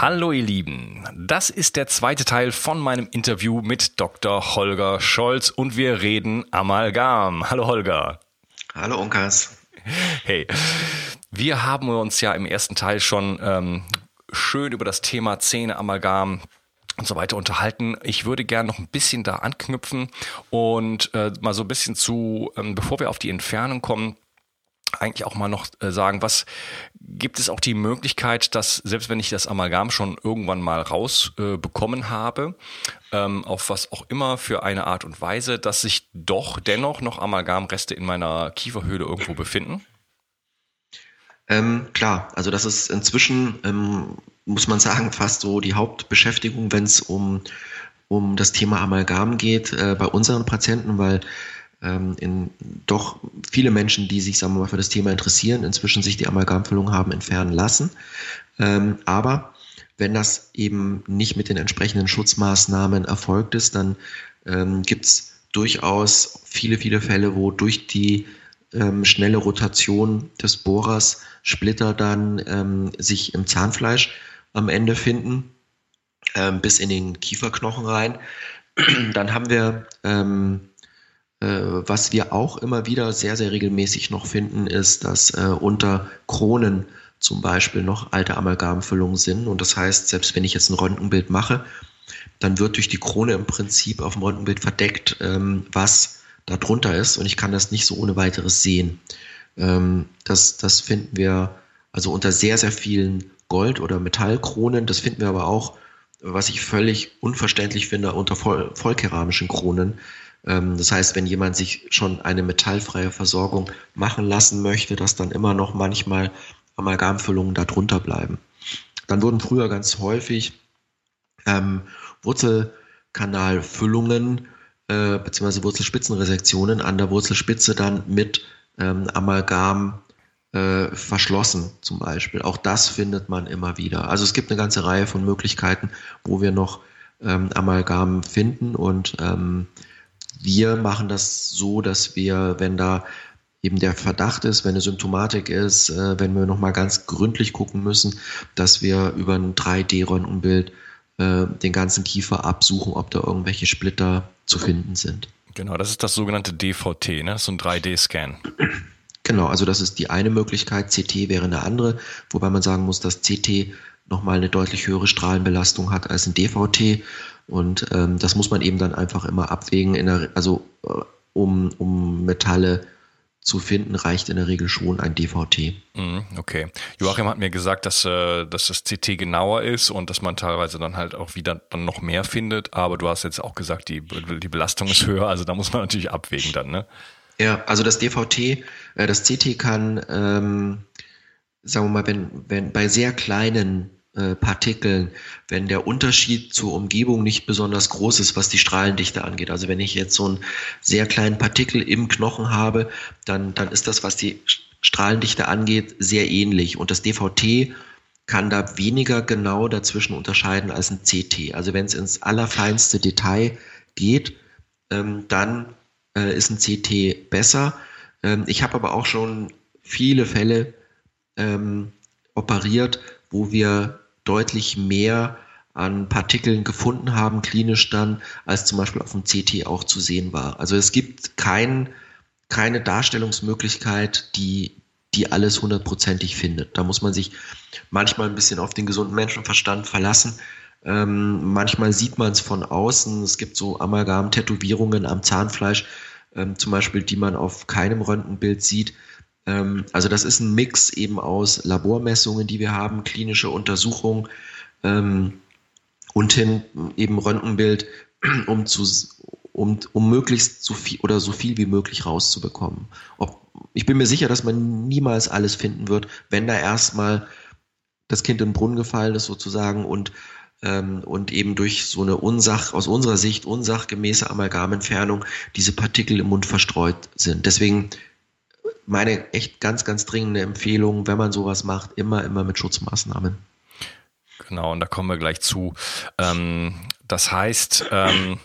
Hallo ihr Lieben, das ist der zweite Teil von meinem Interview mit Dr. Holger Scholz und wir reden Amalgam. Hallo Holger. Hallo Unkas. Hey, wir haben uns ja im ersten Teil schon ähm, schön über das Thema Zähne, Amalgam und so weiter unterhalten. Ich würde gerne noch ein bisschen da anknüpfen und äh, mal so ein bisschen zu, ähm, bevor wir auf die Entfernung kommen, eigentlich auch mal noch äh, sagen, was gibt es auch die Möglichkeit, dass selbst wenn ich das Amalgam schon irgendwann mal rausbekommen äh, habe, ähm, auf was auch immer für eine Art und Weise, dass sich doch dennoch noch Amalgamreste in meiner Kieferhöhle irgendwo befinden? Ähm, klar, also das ist inzwischen, ähm, muss man sagen, fast so die Hauptbeschäftigung, wenn es um, um das Thema Amalgam geht äh, bei unseren Patienten, weil ähm, in doch viele Menschen, die sich sagen wir mal, für das Thema interessieren, inzwischen sich die Amalgamfüllung haben entfernen lassen. Ähm, aber wenn das eben nicht mit den entsprechenden Schutzmaßnahmen erfolgt ist, dann ähm, gibt es durchaus viele, viele Fälle, wo durch die ähm, schnelle Rotation des Bohrers Splitter dann ähm, sich im Zahnfleisch am Ende finden, ähm, bis in den Kieferknochen rein. Dann haben wir ähm, äh, was wir auch immer wieder sehr, sehr regelmäßig noch finden, ist, dass äh, unter Kronen zum Beispiel noch alte Amalgamfüllungen sind. Und das heißt, selbst wenn ich jetzt ein Röntgenbild mache, dann wird durch die Krone im Prinzip auf dem Röntgenbild verdeckt, ähm, was da drunter ist. Und ich kann das nicht so ohne weiteres sehen. Ähm, das, das finden wir also unter sehr, sehr vielen Gold- oder Metallkronen. Das finden wir aber auch, was ich völlig unverständlich finde, unter voll, vollkeramischen Kronen. Ähm, das heißt, wenn jemand sich schon eine metallfreie Versorgung machen lassen möchte, dass dann immer noch manchmal Amalgamfüllungen darunter bleiben. Dann wurden früher ganz häufig ähm, Wurzelkanalfüllungen äh, bzw. Wurzelspitzenresektionen an der Wurzelspitze dann mit ähm, Amalgam äh, verschlossen zum Beispiel. Auch das findet man immer wieder. Also es gibt eine ganze Reihe von Möglichkeiten, wo wir noch ähm, Amalgam finden und ähm, wir machen das so, dass wir, wenn da eben der Verdacht ist, wenn eine Symptomatik ist, äh, wenn wir nochmal ganz gründlich gucken müssen, dass wir über ein 3D-Röntgenbild äh, den ganzen Kiefer absuchen, ob da irgendwelche Splitter zu finden sind. Genau, das ist das sogenannte DVT, ne? so ein 3D-Scan. Genau, also das ist die eine Möglichkeit. CT wäre eine andere, wobei man sagen muss, dass CT nochmal eine deutlich höhere Strahlenbelastung hat als ein DVT. Und ähm, das muss man eben dann einfach immer abwägen. Der, also äh, um, um Metalle zu finden, reicht in der Regel schon ein DVT. Mhm, okay. Joachim hat mir gesagt, dass, äh, dass das CT genauer ist und dass man teilweise dann halt auch wieder dann noch mehr findet. Aber du hast jetzt auch gesagt, die, die Belastung ist höher, also da muss man natürlich abwägen dann, ne? Ja, also das DVT, äh, das CT kann, ähm, sagen wir mal, wenn, wenn bei sehr kleinen äh, Partikeln, wenn der Unterschied zur Umgebung nicht besonders groß ist, was die Strahlendichte angeht. Also wenn ich jetzt so einen sehr kleinen Partikel im Knochen habe, dann, dann ist das, was die Strahlendichte angeht, sehr ähnlich. Und das DVT kann da weniger genau dazwischen unterscheiden als ein CT. Also wenn es ins allerfeinste Detail geht, ähm, dann äh, ist ein CT besser. Ähm, ich habe aber auch schon viele Fälle ähm, operiert, wo wir deutlich mehr an Partikeln gefunden haben, klinisch dann, als zum Beispiel auf dem CT auch zu sehen war. Also es gibt kein, keine Darstellungsmöglichkeit, die, die alles hundertprozentig findet. Da muss man sich manchmal ein bisschen auf den gesunden Menschenverstand verlassen. Ähm, manchmal sieht man es von außen. Es gibt so Amalgam-Tätowierungen am Zahnfleisch, ähm, zum Beispiel, die man auf keinem Röntgenbild sieht. Ähm, also das ist ein Mix eben aus Labormessungen, die wir haben, klinische Untersuchungen ähm, und hin eben Röntgenbild, um zu um, um möglichst so viel oder so viel wie möglich rauszubekommen. Ob, ich bin mir sicher, dass man niemals alles finden wird, wenn da erstmal das Kind in den Brunnen gefallen ist sozusagen und ähm, und eben durch so eine Unsach, aus unserer Sicht unsachgemäße Amalgamentfernung diese Partikel im Mund verstreut sind. Deswegen meine echt ganz, ganz dringende Empfehlung, wenn man sowas macht, immer, immer mit Schutzmaßnahmen. Genau, und da kommen wir gleich zu. Ähm, das heißt, ähm,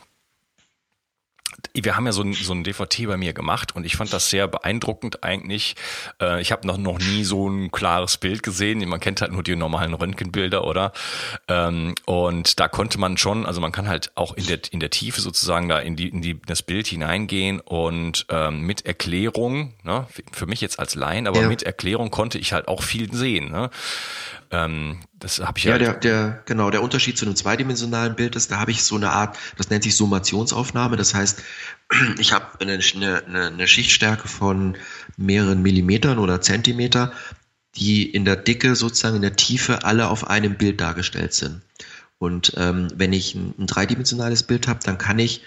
wir haben ja so ein, so ein DVT bei mir gemacht und ich fand das sehr beeindruckend eigentlich. Äh, ich habe noch, noch nie so ein klares Bild gesehen. Man kennt halt nur die normalen Röntgenbilder, oder? Ähm, und da konnte man schon, also man kann halt auch in der, in der Tiefe sozusagen da in, die, in die, das Bild hineingehen und ähm, mit Erklärung, ne, für mich jetzt als Laien, aber ja. mit Erklärung konnte ich halt auch viel sehen. Ne? Ähm, das habe ich ja. Ja, der, der, genau, der Unterschied zu einem zweidimensionalen Bild ist, da habe ich so eine Art, das nennt sich Summationsaufnahme. Das heißt, ich habe eine, eine, eine Schichtstärke von mehreren Millimetern oder Zentimeter, die in der Dicke, sozusagen in der Tiefe, alle auf einem Bild dargestellt sind. Und ähm, wenn ich ein, ein dreidimensionales Bild habe, dann kann ich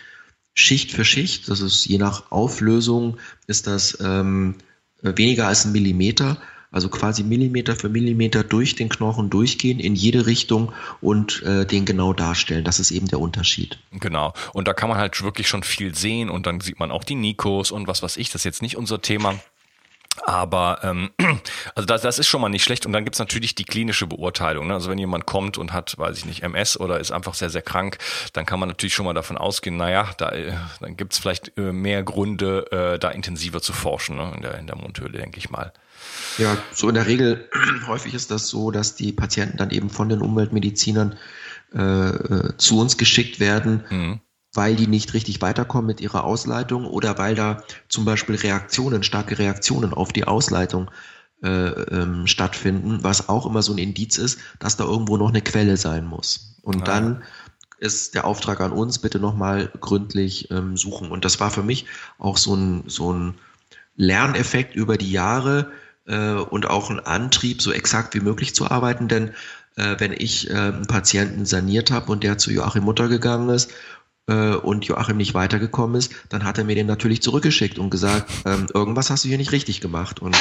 Schicht für Schicht, das ist je nach Auflösung, ist das ähm, weniger als ein Millimeter, also quasi Millimeter für Millimeter durch den Knochen durchgehen in jede Richtung und äh, den genau darstellen. Das ist eben der Unterschied. Genau. Und da kann man halt wirklich schon viel sehen und dann sieht man auch die Nikos und was weiß ich. Das ist jetzt nicht unser Thema. Aber ähm, also das, das ist schon mal nicht schlecht. Und dann gibt's natürlich die klinische Beurteilung. Ne? Also wenn jemand kommt und hat, weiß ich nicht, MS oder ist einfach sehr, sehr krank, dann kann man natürlich schon mal davon ausgehen, naja, da, äh, dann gibt's vielleicht äh, mehr Gründe, äh, da intensiver zu forschen ne? in, der, in der Mundhöhle, denke ich mal. Ja, so in der Regel häufig ist das so, dass die Patienten dann eben von den Umweltmedizinern äh, äh, zu uns geschickt werden, mhm. weil die nicht richtig weiterkommen mit ihrer Ausleitung oder weil da zum Beispiel Reaktionen, starke Reaktionen auf die Ausleitung äh, ähm, stattfinden, was auch immer so ein Indiz ist, dass da irgendwo noch eine Quelle sein muss. Und ah. dann ist der Auftrag an uns, bitte nochmal gründlich ähm, suchen. Und das war für mich auch so ein, so ein Lerneffekt über die Jahre, äh, und auch ein Antrieb, so exakt wie möglich zu arbeiten. Denn äh, wenn ich äh, einen Patienten saniert habe und der zu Joachim Mutter gegangen ist äh, und Joachim nicht weitergekommen ist, dann hat er mir den natürlich zurückgeschickt und gesagt, ähm, irgendwas hast du hier nicht richtig gemacht. Und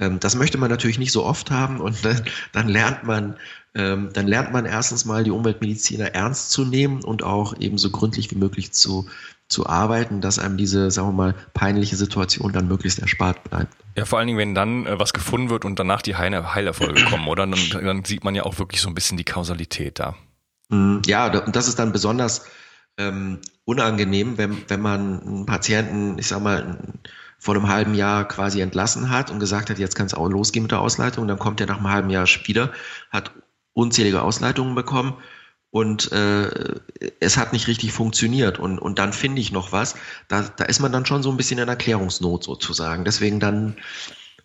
ähm, das möchte man natürlich nicht so oft haben und dann, dann lernt man ähm, dann lernt man erstens mal die Umweltmediziner ernst zu nehmen und auch eben so gründlich wie möglich zu, zu arbeiten, dass einem diese, sagen wir mal, peinliche Situation dann möglichst erspart bleibt. Ja, vor allen Dingen, wenn dann äh, was gefunden wird und danach die Heil Heilerfolge kommen, oder? Dann, dann, sieht man ja auch wirklich so ein bisschen die Kausalität da. Mm, ja, und das ist dann besonders ähm, unangenehm, wenn, wenn man einen Patienten, ich sag mal, vor einem halben Jahr quasi entlassen hat und gesagt hat, jetzt kann es auch losgehen mit der Ausleitung. Dann kommt er nach einem halben Jahr wieder, hat unzählige Ausleitungen bekommen und äh, es hat nicht richtig funktioniert. Und, und dann finde ich noch was, da, da ist man dann schon so ein bisschen in Erklärungsnot sozusagen. Deswegen dann,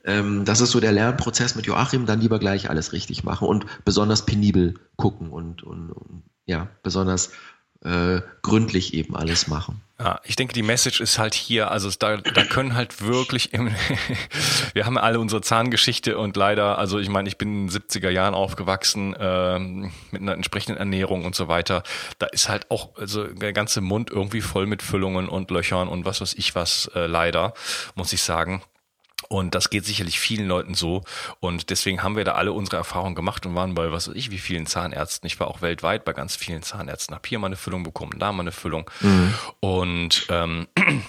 ähm, das ist so der Lernprozess mit Joachim, dann lieber gleich alles richtig machen und besonders penibel gucken und, und, und ja, besonders äh, gründlich eben alles machen. Ja, ich denke, die Message ist halt hier, also da, da können halt wirklich, im, wir haben alle unsere Zahngeschichte und leider, also ich meine, ich bin in den 70er Jahren aufgewachsen ähm, mit einer entsprechenden Ernährung und so weiter. Da ist halt auch also der ganze Mund irgendwie voll mit Füllungen und Löchern und was weiß ich was, äh, leider, muss ich sagen. Und das geht sicherlich vielen Leuten so. Und deswegen haben wir da alle unsere Erfahrungen gemacht und waren bei, was weiß ich, wie vielen Zahnärzten. Ich war auch weltweit bei ganz vielen Zahnärzten. Hab hier mal eine Füllung bekommen, da mal eine Füllung. Mhm. Und ähm,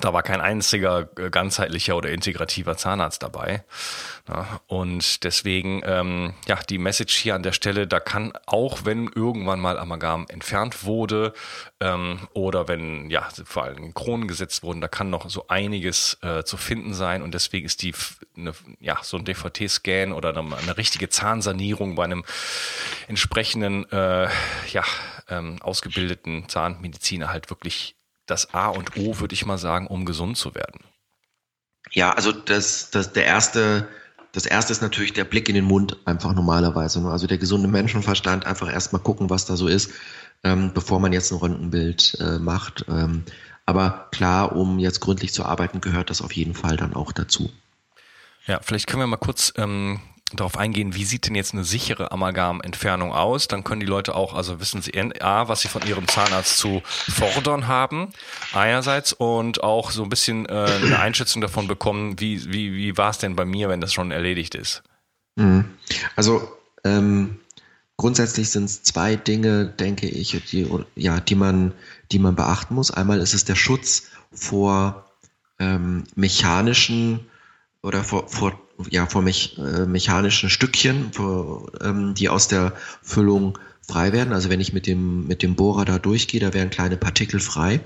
Da war kein einziger äh, ganzheitlicher oder integrativer Zahnarzt dabei. Ja, und deswegen, ähm, ja, die Message hier an der Stelle, da kann auch, wenn irgendwann mal Amalgam entfernt wurde ähm, oder wenn, ja, vor allem Kronen gesetzt wurden, da kann noch so einiges äh, zu finden sein. Und deswegen ist die, eine, ja, so ein DVT-Scan oder eine, eine, richtige Zahnsanierung bei einem entsprechenden, äh, ja, ähm, ausgebildeten Zahnmediziner halt wirklich das A und O, würde ich mal sagen, um gesund zu werden? Ja, also das, das, der erste, das erste ist natürlich der Blick in den Mund, einfach normalerweise. Ne? Also der gesunde Menschenverstand, einfach erstmal gucken, was da so ist, ähm, bevor man jetzt ein Röntgenbild äh, macht. Ähm, aber klar, um jetzt gründlich zu arbeiten, gehört das auf jeden Fall dann auch dazu. Ja, vielleicht können wir mal kurz ähm, darauf eingehen, wie sieht denn jetzt eine sichere Amalgamentfernung aus? Dann können die Leute auch, also wissen sie A, was sie von ihrem Zahnarzt zu fordern haben, einerseits, und auch so ein bisschen äh, eine Einschätzung davon bekommen, wie, wie, wie war es denn bei mir, wenn das schon erledigt ist? Mhm. Also ähm, grundsätzlich sind es zwei Dinge, denke ich, die, ja, die, man, die man beachten muss. Einmal ist es der Schutz vor ähm, mechanischen oder vor, vor ja, vor mich, äh, mechanischen Stückchen, vor, ähm, die aus der Füllung frei werden. Also wenn ich mit dem, mit dem Bohrer da durchgehe, da werden kleine Partikel frei.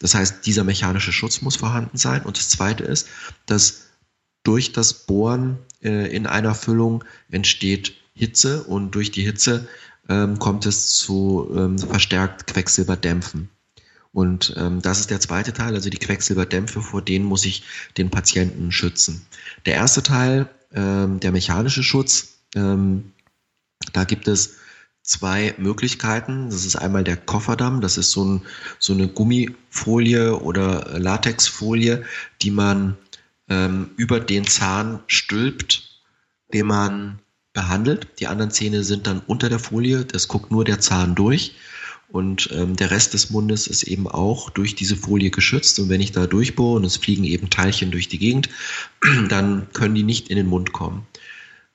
Das heißt, dieser mechanische Schutz muss vorhanden sein. Und das Zweite ist, dass durch das Bohren äh, in einer Füllung entsteht Hitze und durch die Hitze ähm, kommt es zu ähm, verstärkt Quecksilberdämpfen. Und ähm, das ist der zweite Teil, also die Quecksilberdämpfe, vor denen muss ich den Patienten schützen. Der erste Teil, ähm, der mechanische Schutz, ähm, da gibt es zwei Möglichkeiten. Das ist einmal der Kofferdamm, das ist so, ein, so eine Gummifolie oder Latexfolie, die man ähm, über den Zahn stülpt, den man behandelt. Die anderen Zähne sind dann unter der Folie, das guckt nur der Zahn durch. Und ähm, der Rest des Mundes ist eben auch durch diese Folie geschützt. Und wenn ich da durchbohre und es fliegen eben Teilchen durch die Gegend, dann können die nicht in den Mund kommen.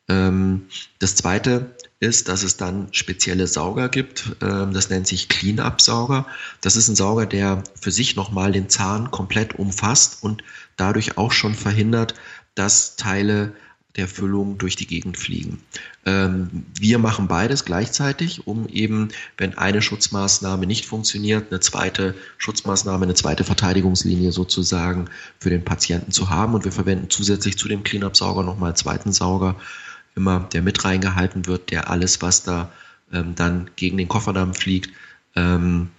Ähm, das zweite ist, dass es dann spezielle Sauger gibt. Ähm, das nennt sich Clean-Up-Sauger. Das ist ein Sauger, der für sich nochmal den Zahn komplett umfasst und dadurch auch schon verhindert, dass Teile der Füllung durch die Gegend fliegen. Ähm, wir machen beides gleichzeitig, um eben, wenn eine Schutzmaßnahme nicht funktioniert, eine zweite Schutzmaßnahme, eine zweite Verteidigungslinie sozusagen für den Patienten zu haben. Und wir verwenden zusätzlich zu dem Cleanup-Sauger nochmal einen zweiten Sauger, immer der mit reingehalten wird, der alles, was da ähm, dann gegen den Kofferdamm fliegt, ähm,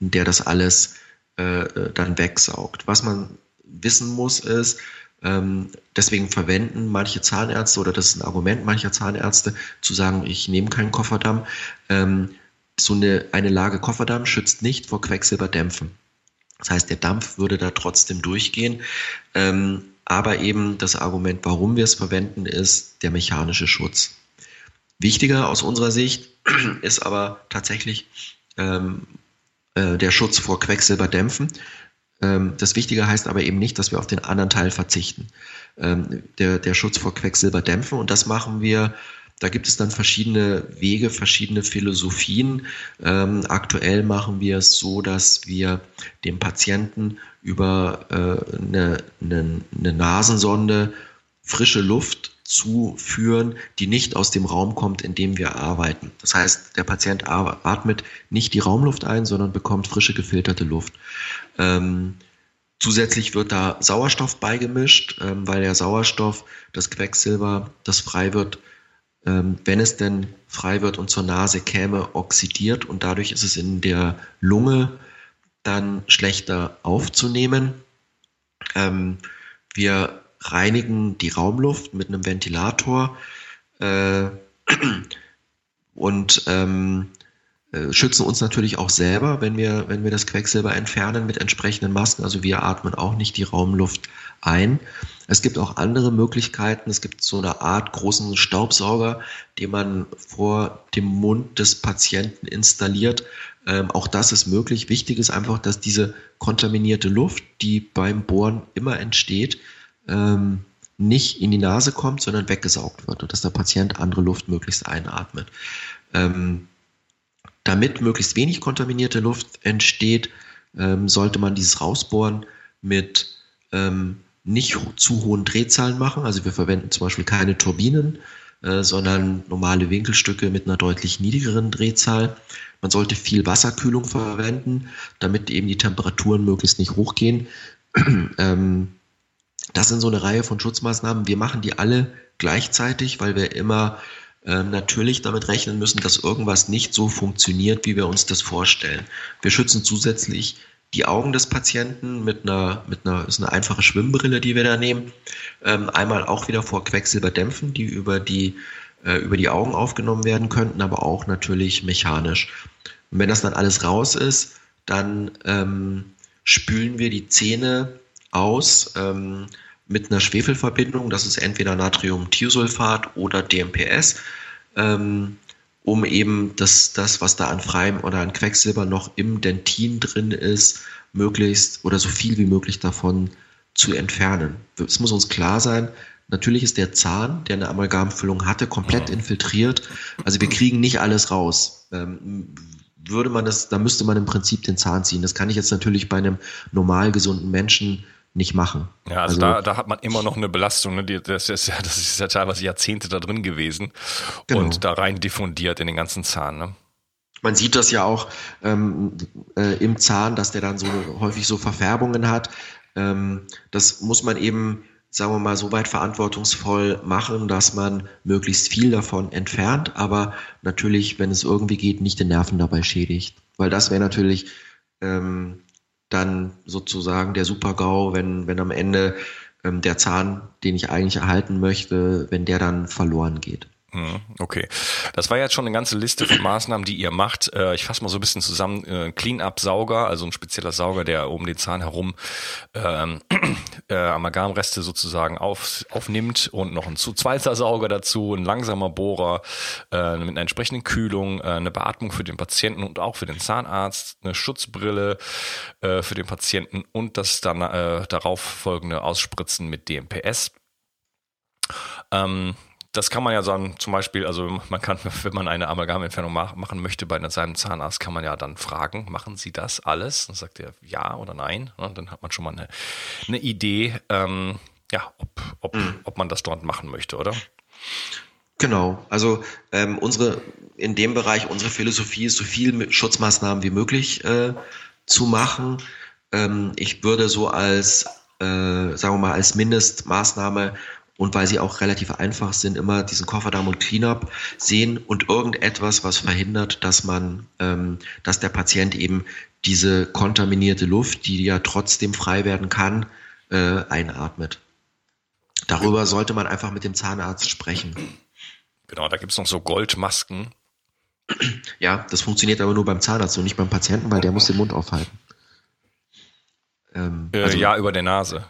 der das alles äh, äh dann wegsaugt. Was man wissen muss, ist, ähm, deswegen verwenden manche Zahnärzte oder das ist ein Argument mancher Zahnärzte zu sagen, ich nehme keinen Kofferdamm. Ähm, so eine, eine Lage Kofferdamm schützt nicht vor Quecksilberdämpfen. Das heißt, der Dampf würde da trotzdem durchgehen. Ähm, aber eben das Argument, warum wir es verwenden, ist der mechanische Schutz. Wichtiger aus unserer Sicht ist aber tatsächlich ähm, äh, der Schutz vor Quecksilberdämpfen. Ähm, das Wichtige heißt aber eben nicht, dass wir auf den anderen Teil verzichten. Ähm, der, der Schutz vor Quecksilber dämpfen und das machen wir da gibt es dann verschiedene Wege, verschiedene Philosophien. Ähm, aktuell machen wir es so, dass wir dem Patienten über äh, eine, eine, eine Nasensonde frische Luft zuführen, die nicht aus dem Raum kommt, in dem wir arbeiten. Das heißt, der Patient atmet nicht die Raumluft ein, sondern bekommt frische gefilterte Luft. Ähm, zusätzlich wird da Sauerstoff beigemischt, ähm, weil der Sauerstoff, das Quecksilber, das frei wird, ähm, wenn es denn frei wird und zur Nase käme, oxidiert und dadurch ist es in der Lunge dann schlechter aufzunehmen. Ähm, wir reinigen die Raumluft mit einem Ventilator äh, und ähm, äh, schützen uns natürlich auch selber, wenn wir, wenn wir das Quecksilber entfernen mit entsprechenden Masken. Also wir atmen auch nicht die Raumluft ein. Es gibt auch andere Möglichkeiten. Es gibt so eine Art großen Staubsauger, den man vor dem Mund des Patienten installiert. Ähm, auch das ist möglich. Wichtig ist einfach, dass diese kontaminierte Luft, die beim Bohren immer entsteht, ähm, nicht in die Nase kommt, sondern weggesaugt wird und dass der Patient andere Luft möglichst einatmet. Ähm, damit möglichst wenig kontaminierte Luft entsteht, ähm, sollte man dieses Rausbohren mit ähm, nicht zu hohen Drehzahlen machen. Also wir verwenden zum Beispiel keine Turbinen, äh, sondern normale Winkelstücke mit einer deutlich niedrigeren Drehzahl. Man sollte viel Wasserkühlung verwenden, damit eben die Temperaturen möglichst nicht hochgehen. ähm, das sind so eine Reihe von Schutzmaßnahmen. Wir machen die alle gleichzeitig, weil wir immer äh, natürlich damit rechnen müssen, dass irgendwas nicht so funktioniert, wie wir uns das vorstellen. Wir schützen zusätzlich die Augen des Patienten mit einer, mit einer, ist eine einfache Schwimmbrille, die wir da nehmen. Ähm, einmal auch wieder vor Quecksilberdämpfen, die über die, äh, über die Augen aufgenommen werden könnten, aber auch natürlich mechanisch. Und wenn das dann alles raus ist, dann ähm, spülen wir die Zähne aus ähm, mit einer Schwefelverbindung. Das ist entweder Natriumthiosulfat oder DMPS. Ähm, um eben das, das, was da an freiem oder an Quecksilber noch im Dentin drin ist, möglichst oder so viel wie möglich davon zu entfernen. Es muss uns klar sein, natürlich ist der Zahn, der eine Amalgamfüllung hatte, komplett infiltriert. Also wir kriegen nicht alles raus. Ähm, würde man das, da müsste man im Prinzip den Zahn ziehen. Das kann ich jetzt natürlich bei einem normal gesunden Menschen nicht machen. Ja, also, also da, da hat man immer noch eine Belastung. Ne? Das, ist ja, das ist ja teilweise Jahrzehnte da drin gewesen genau. und da rein diffundiert in den ganzen Zahn. Ne? Man sieht das ja auch ähm, äh, im Zahn, dass der dann so häufig so Verfärbungen hat. Ähm, das muss man eben, sagen wir mal, so weit verantwortungsvoll machen, dass man möglichst viel davon entfernt, aber natürlich, wenn es irgendwie geht, nicht den Nerven dabei schädigt. Weil das wäre natürlich ähm, dann sozusagen der Super-GAU, wenn, wenn am Ende ähm, der Zahn, den ich eigentlich erhalten möchte, wenn der dann verloren geht. Hm, okay, das war jetzt schon eine ganze Liste von Maßnahmen, die ihr macht. Äh, ich fasse mal so ein bisschen zusammen. Äh, Clean-up-Sauger, also ein spezieller Sauger, der um den Zahn herum ähm, äh, Amalgamreste sozusagen auf, aufnimmt und noch ein zweiter Sauger dazu, ein langsamer Bohrer äh, mit einer entsprechenden Kühlung, äh, eine Beatmung für den Patienten und auch für den Zahnarzt, eine Schutzbrille äh, für den Patienten und das dann äh, darauf folgende Ausspritzen mit DMPS. Ähm, das kann man ja sagen, zum Beispiel, also man kann, wenn man eine Amalgamentfernung machen möchte bei seinem Zahnarzt, kann man ja dann fragen, machen Sie das alles? Dann sagt er ja oder nein. Und dann hat man schon mal eine, eine Idee, ähm, ja, ob, ob, mhm. ob man das dort machen möchte, oder? Genau, also ähm, unsere in dem Bereich unsere Philosophie ist, so viel Schutzmaßnahmen wie möglich äh, zu machen. Ähm, ich würde so als, äh, sagen wir mal, als Mindestmaßnahme und weil sie auch relativ einfach sind, immer diesen Kofferdamm und Cleanup sehen und irgendetwas, was verhindert, dass man, ähm, dass der Patient eben diese kontaminierte Luft, die ja trotzdem frei werden kann, äh, einatmet. Darüber sollte man einfach mit dem Zahnarzt sprechen. Genau, da gibt es noch so Goldmasken. Ja, das funktioniert aber nur beim Zahnarzt und nicht beim Patienten, weil der muss den Mund aufhalten. Ähm, also, ja, über der Nase.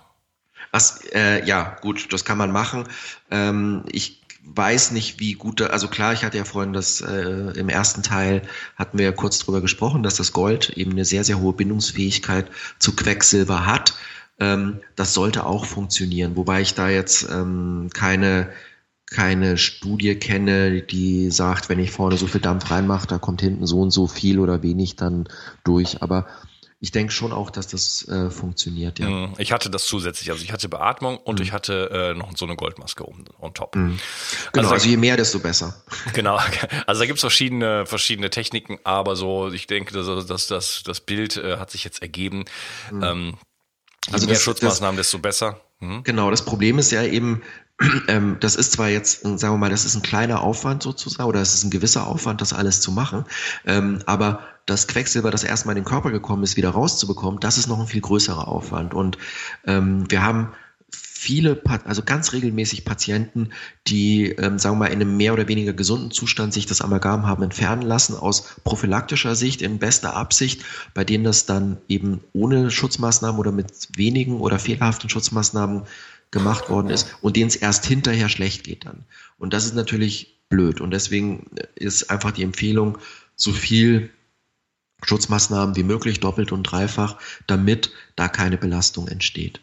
Was, äh, ja, gut, das kann man machen. Ähm, ich weiß nicht, wie gut, also klar, ich hatte ja vorhin das äh, im ersten Teil hatten wir ja kurz drüber gesprochen, dass das Gold eben eine sehr, sehr hohe Bindungsfähigkeit zu Quecksilber hat. Ähm, das sollte auch funktionieren, wobei ich da jetzt ähm, keine keine Studie kenne, die sagt, wenn ich vorne so viel Dampf reinmache, da kommt hinten so und so viel oder wenig dann durch. Aber ich denke schon auch, dass das äh, funktioniert, ja. Mhm. Ich hatte das zusätzlich, also ich hatte Beatmung und mhm. ich hatte äh, noch so eine Goldmaske oben on top. Mhm. Genau, also, also, je mehr, desto besser. Genau, also da gibt's verschiedene, verschiedene Techniken, aber so, ich denke, dass, dass, dass das Bild äh, hat sich jetzt ergeben. Mhm. Ähm, je also mehr das, Schutzmaßnahmen, das, desto besser. Mhm. Genau, das Problem ist ja eben, ähm, das ist zwar jetzt, sagen wir mal, das ist ein kleiner Aufwand sozusagen, oder es ist ein gewisser Aufwand, das alles zu machen, ähm, aber das Quecksilber, das erstmal in den Körper gekommen ist, wieder rauszubekommen, das ist noch ein viel größerer Aufwand. Und ähm, wir haben viele, also ganz regelmäßig Patienten, die, ähm, sagen wir mal, in einem mehr oder weniger gesunden Zustand sich das Amalgam haben entfernen lassen, aus prophylaktischer Sicht, in bester Absicht, bei denen das dann eben ohne Schutzmaßnahmen oder mit wenigen oder fehlerhaften Schutzmaßnahmen gemacht worden ist und denen es erst hinterher schlecht geht dann. Und das ist natürlich blöd. Und deswegen ist einfach die Empfehlung, so viel Schutzmaßnahmen wie möglich, doppelt und dreifach, damit da keine Belastung entsteht.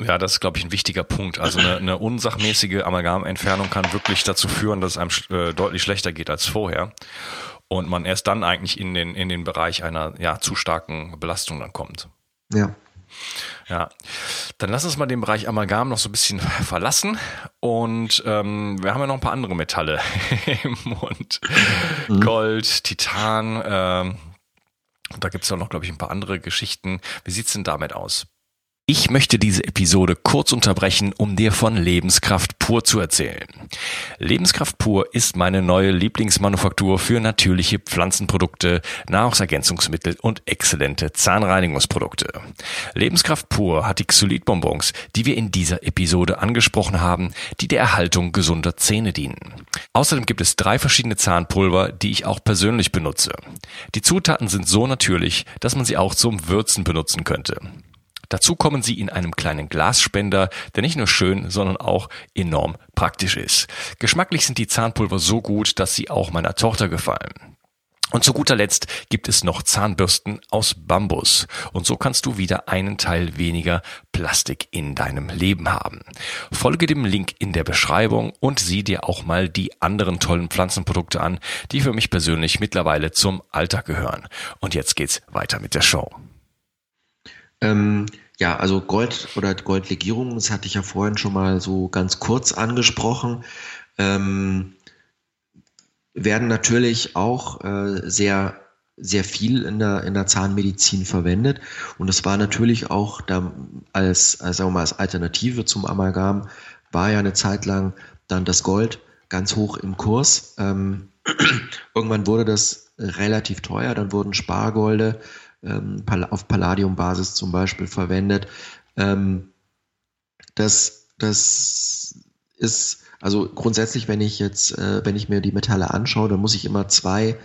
Ja, das ist, glaube ich, ein wichtiger Punkt. Also eine, eine unsachmäßige Amalgamentfernung kann wirklich dazu führen, dass es einem äh, deutlich schlechter geht als vorher. Und man erst dann eigentlich in den, in den Bereich einer ja, zu starken Belastung dann kommt. Ja. Ja, dann lass uns mal den Bereich Amalgam noch so ein bisschen verlassen und ähm, wir haben ja noch ein paar andere Metalle im Mund. Mhm. Gold, Titan, ähm, da gibt's auch noch, glaube ich, ein paar andere Geschichten. Wie sieht's denn damit aus? Ich möchte diese Episode kurz unterbrechen, um dir von Lebenskraft pur zu erzählen. Lebenskraft pur ist meine neue Lieblingsmanufaktur für natürliche Pflanzenprodukte, Nahrungsergänzungsmittel und exzellente Zahnreinigungsprodukte. Lebenskraft pur hat die Xylitbonbons, die wir in dieser Episode angesprochen haben, die der Erhaltung gesunder Zähne dienen. Außerdem gibt es drei verschiedene Zahnpulver, die ich auch persönlich benutze. Die Zutaten sind so natürlich, dass man sie auch zum Würzen benutzen könnte. Dazu kommen sie in einem kleinen Glasspender, der nicht nur schön, sondern auch enorm praktisch ist. Geschmacklich sind die Zahnpulver so gut, dass sie auch meiner Tochter gefallen. Und zu guter Letzt gibt es noch Zahnbürsten aus Bambus. Und so kannst du wieder einen Teil weniger Plastik in deinem Leben haben. Folge dem Link in der Beschreibung und sieh dir auch mal die anderen tollen Pflanzenprodukte an, die für mich persönlich mittlerweile zum Alltag gehören. Und jetzt geht's weiter mit der Show. Ähm, ja, also Gold oder Goldlegierung, das hatte ich ja vorhin schon mal so ganz kurz angesprochen, ähm, werden natürlich auch äh, sehr sehr viel in der, in der Zahnmedizin verwendet. Und es war natürlich auch da als, als, sagen wir mal, als Alternative zum Amalgam, war ja eine Zeit lang dann das Gold ganz hoch im Kurs. Ähm, irgendwann wurde das relativ teuer, dann wurden Spargolde ähm, auf Palladium-Basis zum Beispiel verwendet. Ähm, das, das ist, also grundsätzlich, wenn ich jetzt, äh, wenn ich mir die Metalle anschaue, dann muss ich immer zwei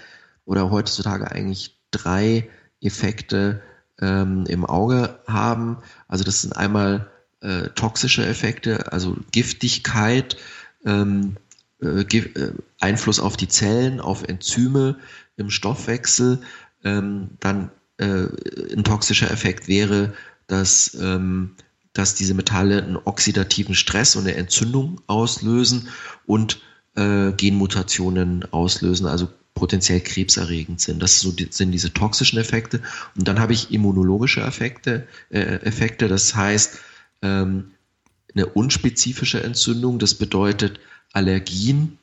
oder heutzutage eigentlich drei Effekte ähm, im Auge haben. Also das sind einmal äh, toxische Effekte, also Giftigkeit, ähm, äh, äh Einfluss auf die Zellen, auf Enzyme im Stoffwechsel, ähm, dann äh, ein toxischer Effekt wäre, dass, ähm, dass diese Metalle einen oxidativen Stress und eine Entzündung auslösen und äh, Genmutationen auslösen, also potenziell krebserregend sind. Das so die, sind diese toxischen Effekte. Und dann habe ich immunologische Effekte, äh, Effekte das heißt ähm, eine unspezifische Entzündung, das bedeutet Allergien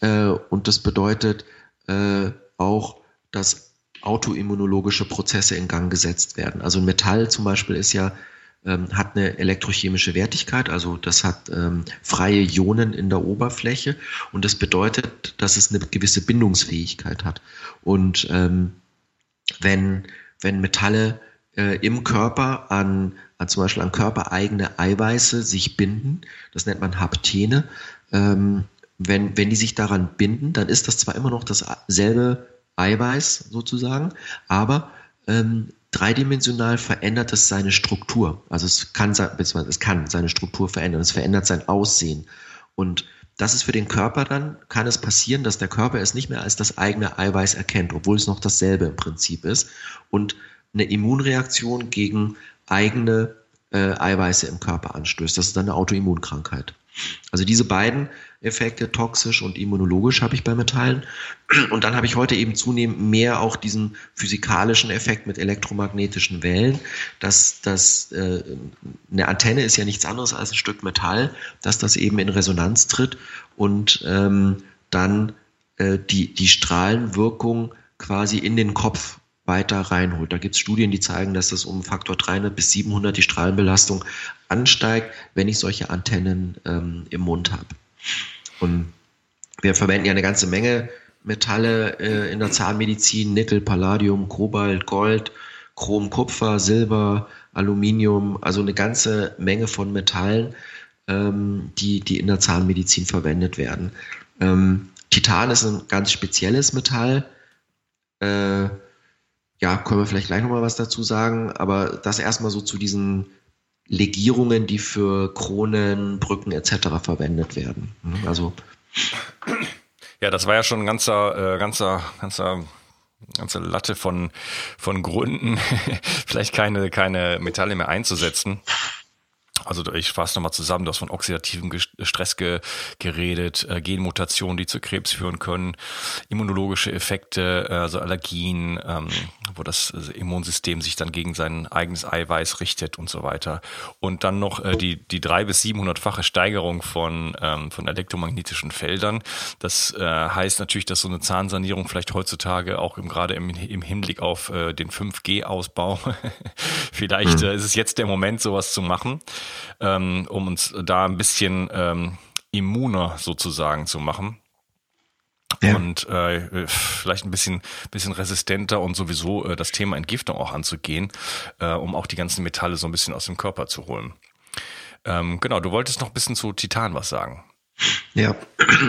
äh, und das bedeutet äh, auch, dass autoimmunologische Prozesse in Gang gesetzt werden. Also Metall zum Beispiel ist ja ähm, hat eine elektrochemische Wertigkeit, also das hat ähm, freie Ionen in der Oberfläche und das bedeutet, dass es eine gewisse Bindungsfähigkeit hat. Und ähm, wenn, wenn Metalle äh, im Körper an, an zum Beispiel an körpereigene Eiweiße sich binden, das nennt man Haptene, ähm, wenn, wenn die sich daran binden, dann ist das zwar immer noch dasselbe Eiweiß sozusagen, aber ähm, dreidimensional verändert es seine Struktur. Also es kann, es kann seine Struktur verändern, es verändert sein Aussehen. Und das ist für den Körper dann, kann es passieren, dass der Körper es nicht mehr als das eigene Eiweiß erkennt, obwohl es noch dasselbe im Prinzip ist. Und eine Immunreaktion gegen eigene äh, Eiweiße im Körper anstößt. Das ist dann eine Autoimmunkrankheit. Also diese beiden Effekte, toxisch und immunologisch, habe ich bei Metallen. Und dann habe ich heute eben zunehmend mehr auch diesen physikalischen Effekt mit elektromagnetischen Wellen. Dass, dass äh, eine Antenne ist ja nichts anderes als ein Stück Metall, dass das eben in Resonanz tritt und ähm, dann äh, die, die Strahlenwirkung quasi in den Kopf weiter reinholt. Da gibt es Studien, die zeigen, dass das um Faktor 300 bis 700 die Strahlenbelastung ansteigt, wenn ich solche Antennen ähm, im Mund habe. Und wir verwenden ja eine ganze Menge Metalle äh, in der Zahnmedizin, Nickel, Palladium, Kobalt, Gold, Chrom, Kupfer, Silber, Aluminium, also eine ganze Menge von Metallen, ähm, die, die in der Zahnmedizin verwendet werden. Ähm, Titan ist ein ganz spezielles Metall. Äh, ja, können wir vielleicht gleich nochmal was dazu sagen, aber das erstmal so zu diesen Legierungen, die für Kronen, Brücken etc. verwendet werden. Also ja, das war ja schon ein ganzer, äh, ganzer, ganzer ganze Latte von, von Gründen, vielleicht keine, keine Metalle mehr einzusetzen. Also ich fasse nochmal zusammen, du hast von oxidativem Stress ge geredet, äh, Genmutationen, die zu Krebs führen können, immunologische Effekte, äh, also Allergien, ähm, wo das äh, Immunsystem sich dann gegen sein eigenes Eiweiß richtet und so weiter. Und dann noch äh, die, die drei bis siebenhundertfache Steigerung von, ähm, von elektromagnetischen Feldern. Das äh, heißt natürlich, dass so eine Zahnsanierung vielleicht heutzutage auch im, gerade im, im Hinblick auf äh, den 5G-Ausbau, vielleicht mhm. äh, ist es jetzt der Moment, sowas zu machen, ähm, um uns da ein bisschen ähm, immuner sozusagen zu machen. Ja. Und äh, vielleicht ein bisschen, bisschen resistenter und sowieso äh, das Thema Entgiftung auch anzugehen, äh, um auch die ganzen Metalle so ein bisschen aus dem Körper zu holen. Ähm, genau, du wolltest noch ein bisschen zu Titan was sagen. Ja,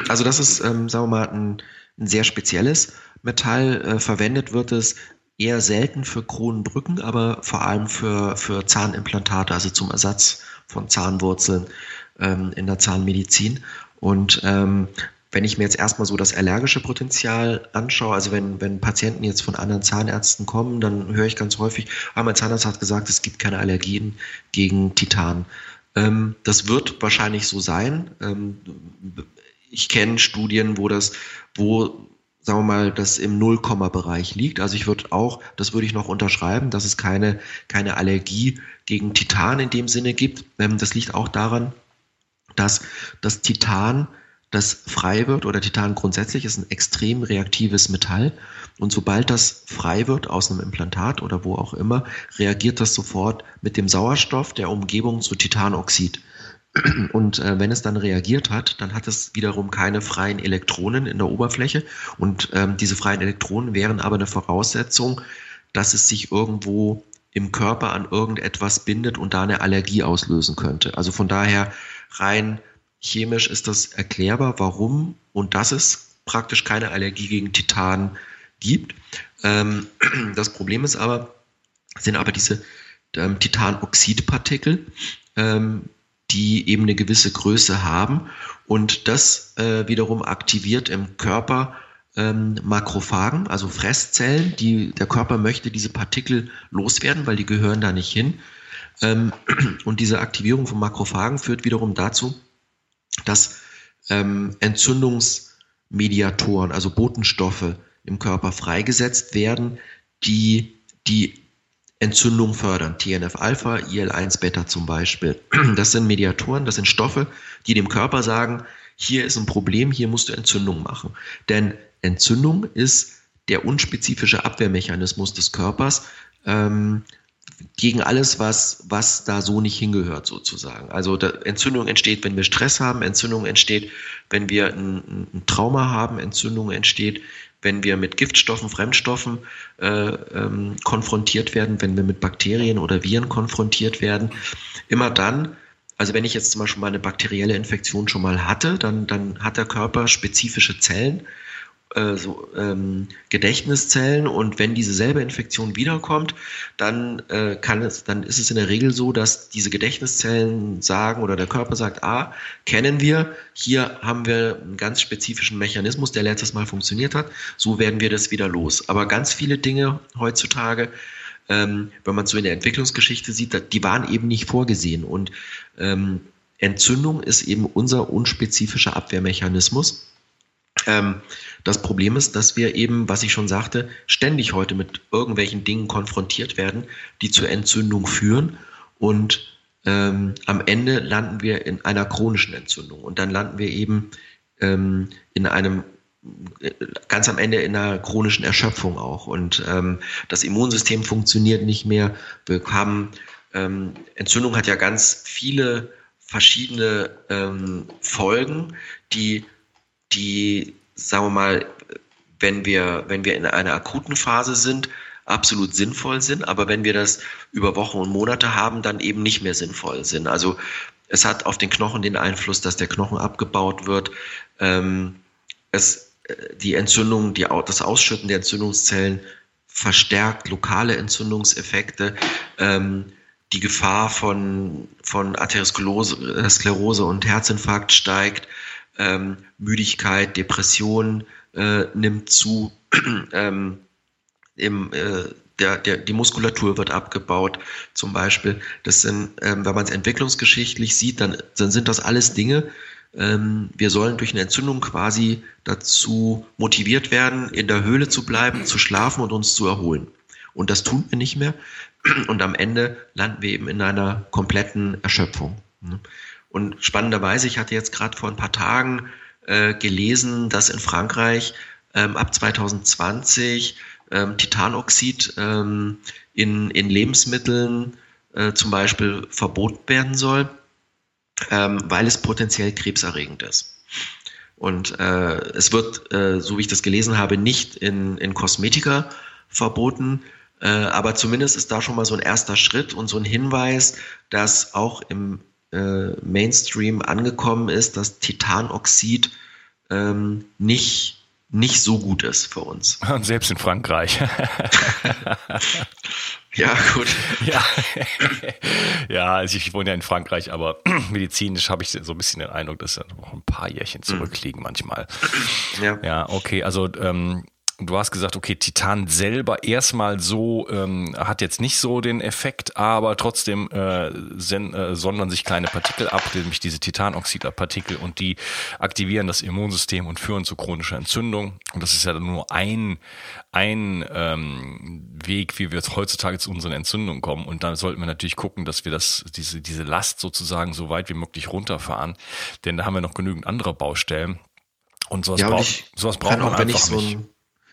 also das ist, ähm, sagen wir mal, ein, ein sehr spezielles Metall. Äh, verwendet wird es eher selten für Kronenbrücken, aber vor allem für, für Zahnimplantate, also zum Ersatz von Zahnwurzeln ähm, in der Zahnmedizin. Und ähm, wenn ich mir jetzt erstmal so das allergische Potenzial anschaue, also wenn, wenn Patienten jetzt von anderen Zahnärzten kommen, dann höre ich ganz häufig, ah, mein Zahnarzt hat gesagt, es gibt keine Allergien gegen Titan. Ähm, das wird wahrscheinlich so sein. Ähm, ich kenne Studien, wo das, wo sagen wir mal, das im Nullkomma-Bereich liegt. Also ich würde auch, das würde ich noch unterschreiben, dass es keine, keine Allergie gegen Titan in dem Sinne gibt. Ähm, das liegt auch daran, dass das Titan das frei wird oder Titan grundsätzlich ist ein extrem reaktives Metall und sobald das frei wird aus einem Implantat oder wo auch immer, reagiert das sofort mit dem Sauerstoff der Umgebung zu Titanoxid. Und äh, wenn es dann reagiert hat, dann hat es wiederum keine freien Elektronen in der Oberfläche. Und ähm, diese freien Elektronen wären aber eine Voraussetzung, dass es sich irgendwo im Körper an irgendetwas bindet und da eine Allergie auslösen könnte. Also von daher rein Chemisch ist das erklärbar, warum und dass es praktisch keine Allergie gegen Titan gibt. Ähm, das Problem ist aber, sind aber diese ähm, Titanoxidpartikel, ähm, die eben eine gewisse Größe haben und das äh, wiederum aktiviert im Körper ähm, Makrophagen, also Fresszellen, die der Körper möchte diese Partikel loswerden, weil die gehören da nicht hin. Ähm, und diese Aktivierung von Makrophagen führt wiederum dazu, dass ähm, Entzündungsmediatoren, also Botenstoffe im Körper freigesetzt werden, die die Entzündung fördern. TNF-Alpha, IL-1-Beta zum Beispiel. Das sind Mediatoren, das sind Stoffe, die dem Körper sagen, hier ist ein Problem, hier musst du Entzündung machen. Denn Entzündung ist der unspezifische Abwehrmechanismus des Körpers, ähm, gegen alles, was, was da so nicht hingehört, sozusagen. Also Entzündung entsteht, wenn wir Stress haben, Entzündung entsteht, wenn wir ein, ein Trauma haben, Entzündung entsteht, wenn wir mit Giftstoffen, Fremdstoffen äh, ähm, konfrontiert werden, wenn wir mit Bakterien oder Viren konfrontiert werden. Immer dann, also wenn ich jetzt zum Beispiel mal eine bakterielle Infektion schon mal hatte, dann, dann hat der Körper spezifische Zellen, äh, so, ähm, Gedächtniszellen und wenn diese selbe Infektion wiederkommt, dann äh, kann es, dann ist es in der Regel so, dass diese Gedächtniszellen sagen oder der Körper sagt, ah, kennen wir, hier haben wir einen ganz spezifischen Mechanismus, der letztes Mal funktioniert hat, so werden wir das wieder los. Aber ganz viele Dinge heutzutage, ähm, wenn man so in der Entwicklungsgeschichte sieht, die waren eben nicht vorgesehen und ähm, Entzündung ist eben unser unspezifischer Abwehrmechanismus. Ähm, das Problem ist, dass wir eben, was ich schon sagte, ständig heute mit irgendwelchen Dingen konfrontiert werden, die zur Entzündung führen. Und ähm, am Ende landen wir in einer chronischen Entzündung. Und dann landen wir eben ähm, in einem ganz am Ende in einer chronischen Erschöpfung auch. Und ähm, das Immunsystem funktioniert nicht mehr. Wir haben ähm, Entzündung hat ja ganz viele verschiedene ähm, Folgen, die die sagen wir mal, wenn wir, wenn wir in einer akuten Phase sind, absolut sinnvoll sind, aber wenn wir das über Wochen und Monate haben, dann eben nicht mehr sinnvoll sind. Also es hat auf den Knochen den Einfluss, dass der Knochen abgebaut wird. Ähm, es, äh, die Entzündung, die, das Ausschütten der Entzündungszellen verstärkt lokale Entzündungseffekte. Ähm, die Gefahr von, von Arteriosklerose und Herzinfarkt steigt ähm, Müdigkeit, Depression äh, nimmt zu, ähm, im, äh, der, der, die Muskulatur wird abgebaut zum Beispiel. Das sind, ähm, wenn man es entwicklungsgeschichtlich sieht, dann, dann sind das alles Dinge, ähm, wir sollen durch eine Entzündung quasi dazu motiviert werden, in der Höhle zu bleiben, zu schlafen und uns zu erholen. Und das tun wir nicht mehr. Und am Ende landen wir eben in einer kompletten Erschöpfung. Und spannenderweise, ich hatte jetzt gerade vor ein paar Tagen äh, gelesen, dass in Frankreich ähm, ab 2020 ähm, Titanoxid ähm, in, in Lebensmitteln äh, zum Beispiel verboten werden soll, ähm, weil es potenziell krebserregend ist. Und äh, es wird, äh, so wie ich das gelesen habe, nicht in, in Kosmetika verboten, äh, aber zumindest ist da schon mal so ein erster Schritt und so ein Hinweis, dass auch im äh, Mainstream angekommen ist, dass Titanoxid ähm, nicht nicht so gut ist für uns. Und selbst in Frankreich. ja, gut. Ja, ja also ich wohne ja in Frankreich, aber medizinisch habe ich so ein bisschen den Eindruck, dass wir noch ein paar Jährchen zurückliegen manchmal. Ja, ja okay, also ähm, Du hast gesagt, okay, Titan selber erstmal so ähm, hat jetzt nicht so den Effekt, aber trotzdem äh, sen, äh, sondern sich kleine Partikel ab, nämlich diese Titanoxidpartikel und die aktivieren das Immunsystem und führen zu chronischer Entzündung. Und das ist ja nur ein ein ähm, Weg, wie wir jetzt heutzutage zu unseren Entzündungen kommen. Und dann sollten wir natürlich gucken, dass wir das diese diese Last sozusagen so weit wie möglich runterfahren, denn da haben wir noch genügend andere Baustellen. Und sowas, ja, und braucht, sowas braucht man auch, einfach so nicht.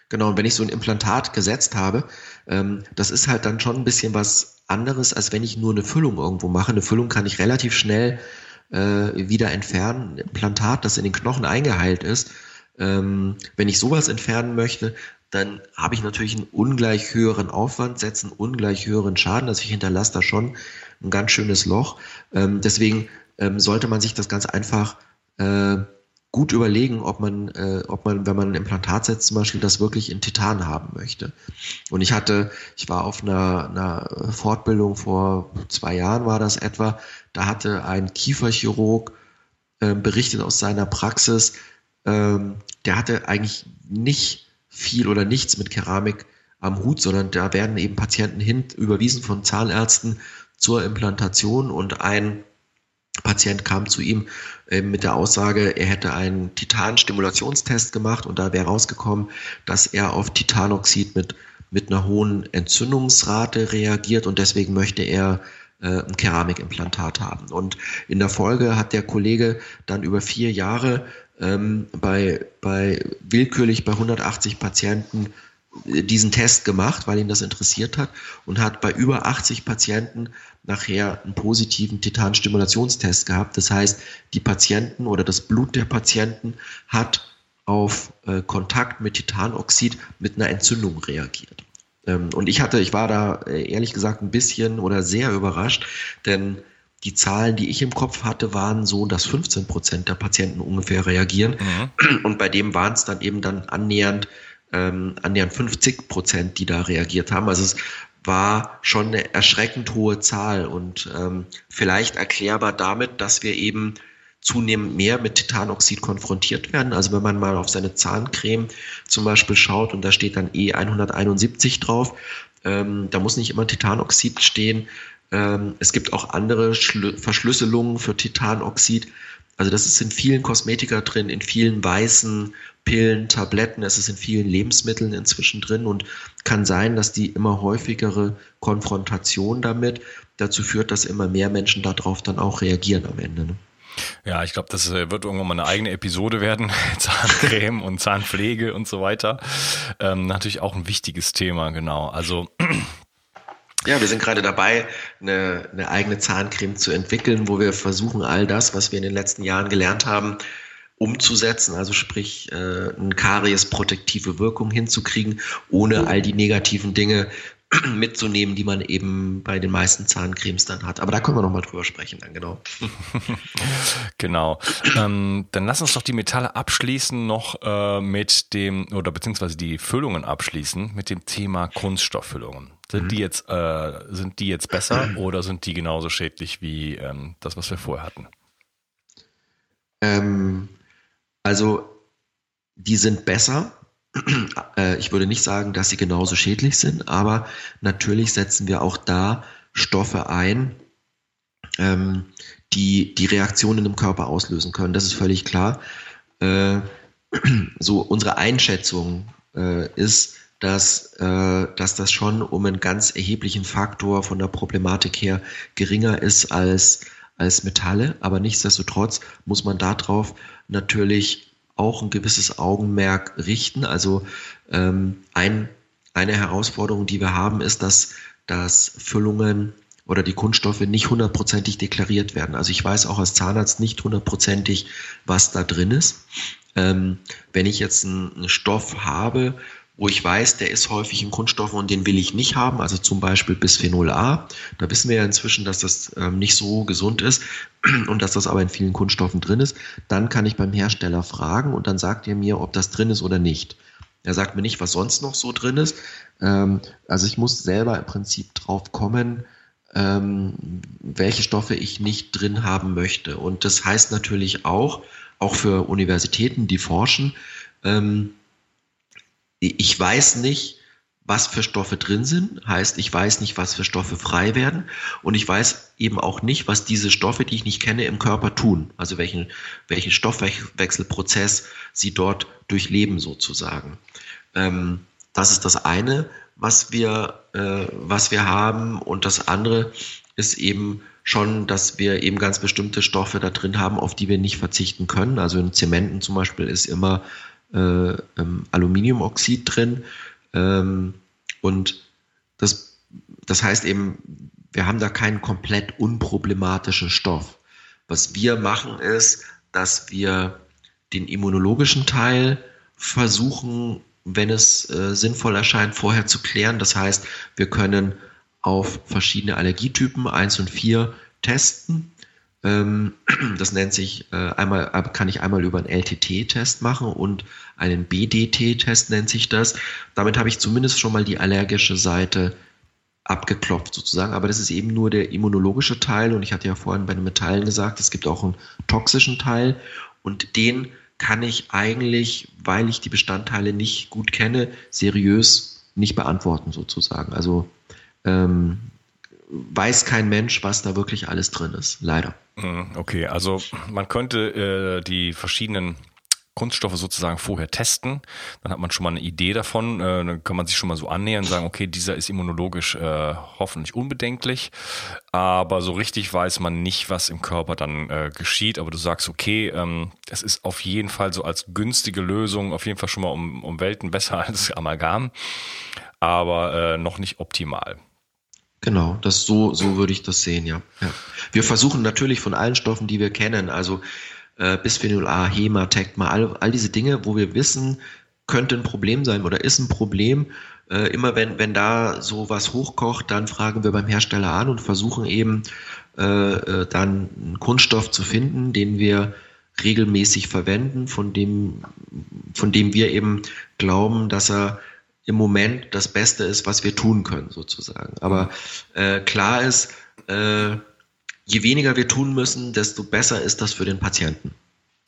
Genau, und wenn ich so ein Implantat gesetzt habe, ähm, das ist halt dann schon ein bisschen was anderes, als wenn ich nur eine Füllung irgendwo mache. Eine Füllung kann ich relativ schnell äh, wieder entfernen. Ein Implantat, das in den Knochen eingeheilt ist, ähm, wenn ich sowas entfernen möchte, dann habe ich natürlich einen ungleich höheren Aufwand, setze einen ungleich höheren Schaden. Also ich hinterlasse da schon ein ganz schönes Loch. Ähm, deswegen ähm, sollte man sich das ganz einfach äh, gut überlegen, ob man, äh, ob man, wenn man ein Implantat setzt, zum Beispiel, das wirklich in Titan haben möchte. Und ich hatte, ich war auf einer, einer Fortbildung vor zwei Jahren war das etwa, da hatte ein Kieferchirurg äh, berichtet aus seiner Praxis, ähm, der hatte eigentlich nicht viel oder nichts mit Keramik am Hut, sondern da werden eben Patienten hin überwiesen von Zahnärzten zur Implantation und ein Patient kam zu ihm äh, mit der Aussage, er hätte einen Titan-Stimulationstest gemacht und da wäre rausgekommen, dass er auf Titanoxid mit, mit einer hohen Entzündungsrate reagiert und deswegen möchte er äh, ein Keramikimplantat haben. Und in der Folge hat der Kollege dann über vier Jahre ähm, bei, bei willkürlich bei 180 Patienten diesen Test gemacht, weil ihn das interessiert hat und hat bei über 80 Patienten nachher einen positiven Titanstimulationstest gehabt. Das heißt, die Patienten oder das Blut der Patienten hat auf äh, Kontakt mit Titanoxid mit einer Entzündung reagiert. Ähm, und ich hatte, ich war da äh, ehrlich gesagt ein bisschen oder sehr überrascht, denn die Zahlen, die ich im Kopf hatte, waren so, dass 15 Prozent der Patienten ungefähr reagieren. Mhm. Und bei dem waren es dann eben dann annähernd ähm, annähernd 50 Prozent, die da reagiert haben. Also es war schon eine erschreckend hohe Zahl und ähm, vielleicht erklärbar damit, dass wir eben zunehmend mehr mit Titanoxid konfrontiert werden. Also wenn man mal auf seine Zahncreme zum Beispiel schaut und da steht dann E171 drauf, ähm, da muss nicht immer Titanoxid stehen. Ähm, es gibt auch andere Schlu Verschlüsselungen für Titanoxid. Also das ist in vielen Kosmetika drin, in vielen weißen Pillen, Tabletten, es ist in vielen Lebensmitteln inzwischen drin und kann sein, dass die immer häufigere Konfrontation damit dazu führt, dass immer mehr Menschen darauf dann auch reagieren am Ende. Ne? Ja, ich glaube, das äh, wird irgendwann mal eine eigene Episode werden. Zahncreme und Zahnpflege und so weiter. Ähm, natürlich auch ein wichtiges Thema, genau. Also ja, wir sind gerade dabei, eine, eine eigene Zahncreme zu entwickeln, wo wir versuchen, all das, was wir in den letzten Jahren gelernt haben, umzusetzen, also sprich äh, eine Karies-protektive Wirkung hinzukriegen, ohne all die negativen Dinge mitzunehmen, die man eben bei den meisten Zahncremes dann hat. Aber da können wir nochmal drüber sprechen dann, genau. genau. Ähm, dann lass uns doch die Metalle abschließen noch äh, mit dem, oder beziehungsweise die Füllungen abschließen mit dem Thema Kunststofffüllungen. Sind mhm. die jetzt, äh, sind die jetzt besser oder sind die genauso schädlich wie ähm, das, was wir vorher hatten? Ähm, also die sind besser. Äh, ich würde nicht sagen, dass sie genauso schädlich sind, aber natürlich setzen wir auch da Stoffe ein, ähm, die die Reaktionen im Körper auslösen können. Das ist völlig klar. Äh, so unsere Einschätzung äh, ist, dass, äh, dass das schon um einen ganz erheblichen Faktor von der Problematik her geringer ist als, als Metalle. Aber nichtsdestotrotz muss man darauf natürlich auch ein gewisses Augenmerk richten. Also ähm, ein, eine Herausforderung, die wir haben, ist, dass, dass Füllungen oder die Kunststoffe nicht hundertprozentig deklariert werden. Also ich weiß auch als Zahnarzt nicht hundertprozentig, was da drin ist. Ähm, wenn ich jetzt einen, einen Stoff habe, wo ich weiß, der ist häufig in Kunststoffen und den will ich nicht haben, also zum Beispiel Bisphenol A. Da wissen wir ja inzwischen, dass das ähm, nicht so gesund ist und dass das aber in vielen Kunststoffen drin ist. Dann kann ich beim Hersteller fragen und dann sagt er mir, ob das drin ist oder nicht. Er sagt mir nicht, was sonst noch so drin ist. Ähm, also ich muss selber im Prinzip drauf kommen, ähm, welche Stoffe ich nicht drin haben möchte. Und das heißt natürlich auch, auch für Universitäten, die forschen, ähm, ich weiß nicht, was für Stoffe drin sind, heißt, ich weiß nicht, was für Stoffe frei werden und ich weiß eben auch nicht, was diese Stoffe, die ich nicht kenne, im Körper tun, also welchen, welchen Stoffwechselprozess sie dort durchleben sozusagen. Ähm, das ist das eine, was wir, äh, was wir haben und das andere ist eben schon, dass wir eben ganz bestimmte Stoffe da drin haben, auf die wir nicht verzichten können. Also in Zementen zum Beispiel ist immer äh, ähm, Aluminiumoxid drin. Ähm, und das, das heißt eben, wir haben da keinen komplett unproblematischen Stoff. Was wir machen ist, dass wir den immunologischen Teil versuchen, wenn es äh, sinnvoll erscheint, vorher zu klären. Das heißt, wir können auf verschiedene Allergietypen 1 und 4 testen das nennt sich äh, einmal, äh, kann ich einmal über einen LTT-Test machen und einen BDT-Test nennt sich das. Damit habe ich zumindest schon mal die allergische Seite abgeklopft sozusagen. Aber das ist eben nur der immunologische Teil und ich hatte ja vorhin bei den Metallen gesagt, es gibt auch einen toxischen Teil und den kann ich eigentlich, weil ich die Bestandteile nicht gut kenne, seriös nicht beantworten sozusagen. Also ähm, weiß kein Mensch, was da wirklich alles drin ist, leider. Mhm, okay, also man könnte äh, die verschiedenen Kunststoffe sozusagen vorher testen. Dann hat man schon mal eine Idee davon. Äh, dann kann man sich schon mal so annähern und sagen, okay, dieser ist immunologisch äh, hoffentlich unbedenklich. Aber so richtig weiß man nicht, was im Körper dann äh, geschieht. Aber du sagst, okay, ähm, es ist auf jeden Fall so als günstige Lösung, auf jeden Fall schon mal um, um Welten besser als Amalgam, aber äh, noch nicht optimal. Genau, das so, so würde ich das sehen, ja. ja. Wir versuchen natürlich von allen Stoffen, die wir kennen, also äh, Bisphenol A, Hema, Tecma, all, all diese Dinge, wo wir wissen, könnte ein Problem sein oder ist ein Problem. Äh, immer wenn, wenn da so was hochkocht, dann fragen wir beim Hersteller an und versuchen eben äh, äh, dann einen Kunststoff zu finden, den wir regelmäßig verwenden, von dem, von dem wir eben glauben, dass er im Moment das Beste ist, was wir tun können, sozusagen. Aber äh, klar ist, äh, je weniger wir tun müssen, desto besser ist das für den Patienten.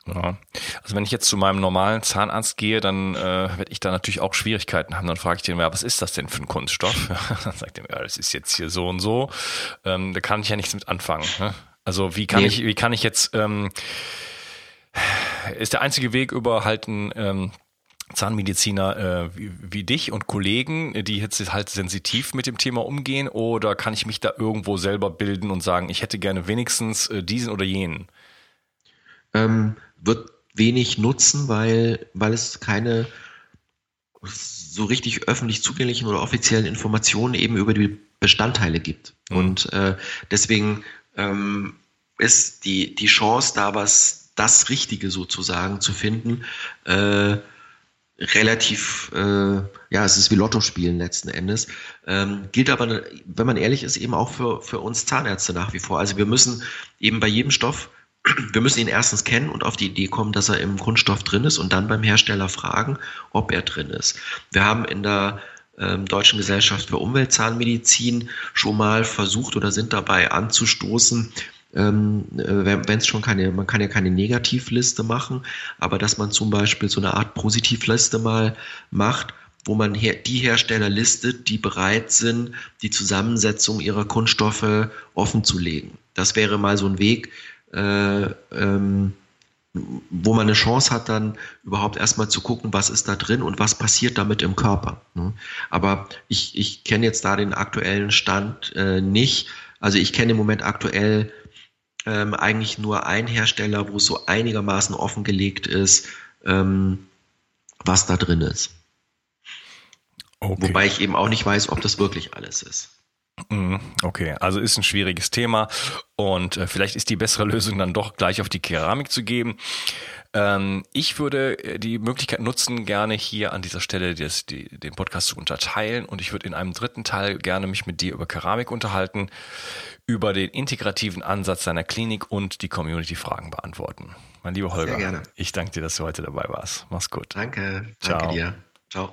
Ja. Also wenn ich jetzt zu meinem normalen Zahnarzt gehe, dann äh, werde ich da natürlich auch Schwierigkeiten haben. Dann frage ich den, ja, was ist das denn für ein Kunststoff? dann sagt er mir, ja, das ist jetzt hier so und so. Ähm, da kann ich ja nichts mit anfangen. Ne? Also wie kann nee. ich, wie kann ich jetzt, ähm, ist der einzige Weg über halt ein ähm, Zahnmediziner äh, wie, wie, dich und Kollegen, die jetzt halt sensitiv mit dem Thema umgehen, oder kann ich mich da irgendwo selber bilden und sagen, ich hätte gerne wenigstens äh, diesen oder jenen? Ähm, wird wenig nutzen, weil, weil es keine so richtig öffentlich zugänglichen oder offiziellen Informationen eben über die Bestandteile gibt. Mhm. Und äh, deswegen ähm, ist die, die Chance, da was das Richtige sozusagen zu finden, äh, relativ, äh, ja, es ist wie Lotto spielen letzten Endes. Ähm, gilt aber, wenn man ehrlich ist, eben auch für, für uns Zahnärzte nach wie vor. Also wir müssen eben bei jedem Stoff, wir müssen ihn erstens kennen und auf die Idee kommen, dass er im Kunststoff drin ist und dann beim Hersteller fragen, ob er drin ist. Wir haben in der ähm, Deutschen Gesellschaft für Umweltzahnmedizin schon mal versucht oder sind dabei anzustoßen, ähm, äh, wenn es schon keine, man kann ja keine Negativliste machen, aber dass man zum Beispiel so eine Art Positivliste mal macht, wo man her die Hersteller listet, die bereit sind, die Zusammensetzung ihrer Kunststoffe offen zu legen. Das wäre mal so ein Weg, äh, ähm, wo man eine Chance hat, dann überhaupt erstmal zu gucken, was ist da drin und was passiert damit im Körper. Ne? Aber ich, ich kenne jetzt da den aktuellen Stand äh, nicht. Also ich kenne im Moment aktuell ähm, eigentlich nur einen Hersteller, wo es so einigermaßen offengelegt ist, ähm, was da drin ist. Okay. Wobei ich eben auch nicht weiß, ob das wirklich alles ist. Mhm, okay, also ist ein schwieriges Thema und äh, vielleicht ist die bessere Lösung dann doch gleich auf die Keramik zu geben. Ähm, ich würde äh, die Möglichkeit nutzen, gerne hier an dieser Stelle des, die, den Podcast zu unterteilen und ich würde in einem dritten Teil gerne mich mit dir über Keramik unterhalten, über den integrativen Ansatz deiner Klinik und die Community-Fragen beantworten. Mein lieber Holger, ich danke dir, dass du heute dabei warst. Mach's gut. Danke, Ciao. danke dir. Ciao.